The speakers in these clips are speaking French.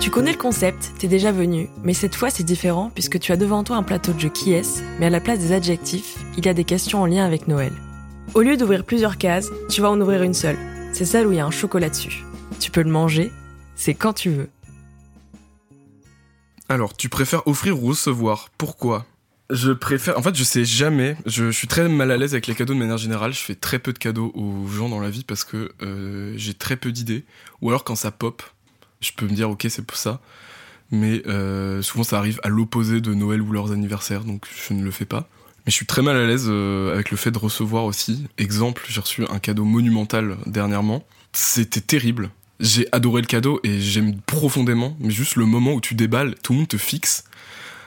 Tu connais le concept, t'es déjà venu, mais cette fois c'est différent puisque tu as devant toi un plateau de jeu qui est, mais à la place des adjectifs, il y a des questions en lien avec Noël. Au lieu d'ouvrir plusieurs cases, tu vas en ouvrir une seule. C'est celle où il y a un chocolat dessus. Tu peux le manger, c'est quand tu veux. Alors, tu préfères offrir ou recevoir? Pourquoi? Je préfère. En fait, je sais jamais. Je, suis très mal à l'aise avec les cadeaux de manière générale. Je fais très peu de cadeaux aux gens dans la vie parce que euh, j'ai très peu d'idées. Ou alors, quand ça pop, je peux me dire, ok, c'est pour ça. Mais euh, souvent, ça arrive à l'opposé de Noël ou leurs anniversaires, donc je ne le fais pas. Mais je suis très mal à l'aise euh, avec le fait de recevoir aussi. Exemple, j'ai reçu un cadeau monumental dernièrement. C'était terrible. J'ai adoré le cadeau et j'aime profondément, mais juste le moment où tu déballes, tout le monde te fixe.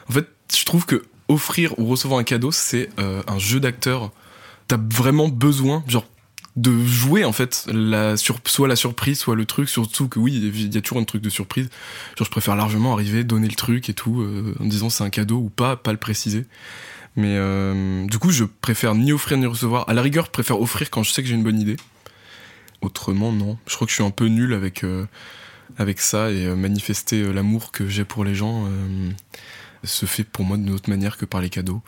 En fait, je trouve que offrir ou recevoir un cadeau, c'est euh, un jeu d'acteur. T'as vraiment besoin, de jouer en fait, soit la surprise, soit le truc. Surtout que oui, il y a toujours un truc de surprise. Je préfère largement arriver, donner le truc et tout, euh, en disant c'est un cadeau ou pas, pas le préciser. Mais euh, du coup, je préfère ni offrir ni recevoir. À la rigueur, je préfère offrir quand je sais que j'ai une bonne idée. Autrement, non. Je crois que je suis un peu nul avec, ça et manifester l'amour que j'ai pour les gens se fait pour moi d'une autre manière que par les cadeaux.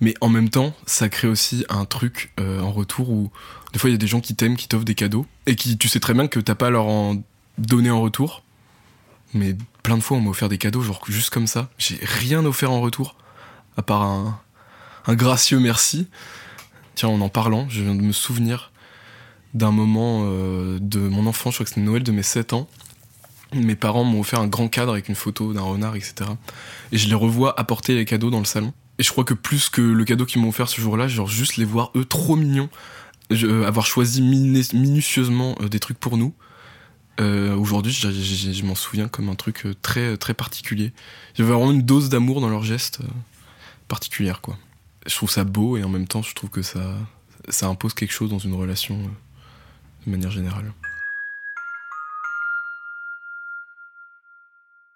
Mais en même temps, ça crée aussi un truc en retour où des fois il y a des gens qui t'aiment, qui t'offrent des cadeaux et qui tu sais très bien que t'as pas à leur en donner en retour. Mais plein de fois on m'a offert des cadeaux, genre juste comme ça. J'ai rien offert en retour, à part un, gracieux merci. Tiens, en en parlant, je viens de me souvenir d'un moment euh, de mon enfance, je crois que c'était Noël de mes 7 ans. Mes parents m'ont offert un grand cadre avec une photo d'un renard, etc. Et je les revois apporter les cadeaux dans le salon. Et je crois que plus que le cadeau qu'ils m'ont offert ce jour-là, genre juste les voir eux trop mignons, euh, avoir choisi minutieusement euh, des trucs pour nous. Aujourd'hui, je m'en souviens comme un truc très très particulier. Avait vraiment une dose d'amour dans leurs gestes particulière, quoi. Je trouve ça beau et en même temps, je trouve que ça ça impose quelque chose dans une relation de manière générale.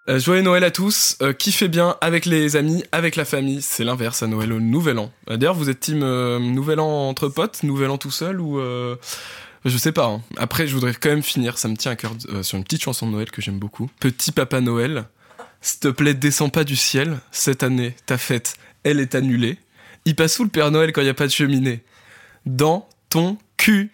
Euh, joyeux Noël à tous, euh, kiffez bien avec les amis, avec la famille, c'est l'inverse à Noël au Nouvel An. Euh, d'ailleurs, vous êtes team Nouvel An entre potes, Nouvel An tout seul ou je sais pas. Hein. Après, je voudrais quand même finir, ça me tient à cœur sur une petite chanson de Noël que j'aime beaucoup. Petit Papa Noël, s'il te plaît, descends pas du ciel. Cette année, ta fête, elle est annulée. Il passe où le Père Noël quand il y a pas de cheminée Dans ton cul.